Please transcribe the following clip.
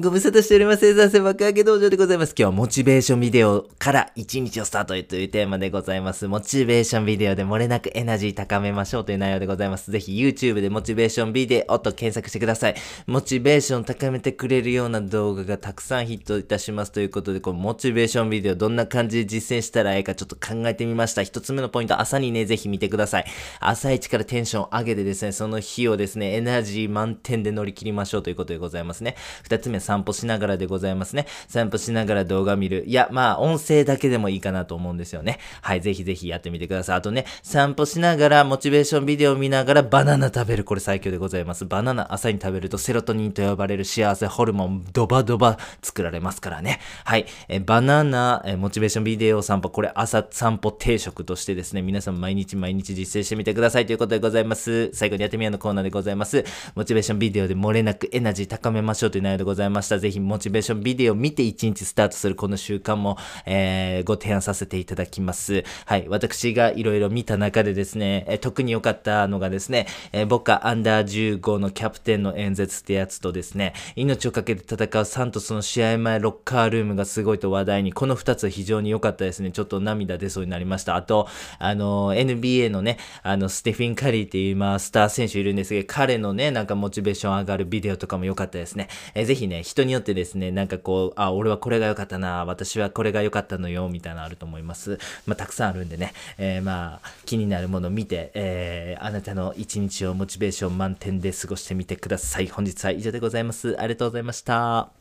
ご無沙汰しております。生産性爆上げ道場でございます。今日はモチベーションビデオから一日をスタートへというテーマでございます。モチベーションビデオで漏れなくエナジー高めましょうという内容でございます。ぜひ YouTube でモチベーションビデオと検索してください。モチベーション高めてくれるような動画がたくさんヒットいたしますということで、このモチベーションビデオどんな感じで実践したらええかちょっと考えてみました。一つ目のポイント、朝にね、ぜひ見てください。朝一からテンション上げてですね、その日をですね、エナジー満点で乗り切りましょうということでございますね。二つ目、散歩しながらでございますね。散歩しながら動画見る。いや、まあ、音声だけでもいいかなと思うんですよね。はい、ぜひぜひやってみてください。あとね、散歩しながら、モチベーションビデオ見ながら、バナナ食べる。これ最強でございます。バナナ朝に食べると、セロトニンと呼ばれる幸せホルモン、ドバドバ作られますからね。はい、えバナナ、えモチベーションビデオ散歩、これ朝散歩定食としてですね、皆さん毎日毎日実践してみてくださいということでございます。最後にやってみようのコーナーでございます。モチベーションビデオで漏れなくエナジー高めましょうという内容でございますました。ぜひモチベーションビデオを見て一日スタートするこの習慣も、えー、ご提案させていただきます。はい。私がいろいろ見た中でですね、えー特に良かったのがですね、えー僕はアンダー15のキャプテンの演説ってやつとですね、命をかけて戦うサントスの試合前ロッカールームがすごいと話題に、この2つは非常に良かったですね。ちょっと涙出そうになりました。あと、あの、NBA のね、あの、ステフィン・カリーっていう、まあ、スター選手いるんですけど、彼のね、なんかモチベーション上がるビデオとかも良かったですね。えーぜひね、人によってですね、なんかこう、あ、俺はこれが良かったな、私はこれが良かったのよ、みたいなのあると思います。まあ、たくさんあるんでね、えーまあ、気になるものを見て、えーあなたの一日をモチベーション満点で過ごしてみてください。本日は以上でございます。ありがとうございました。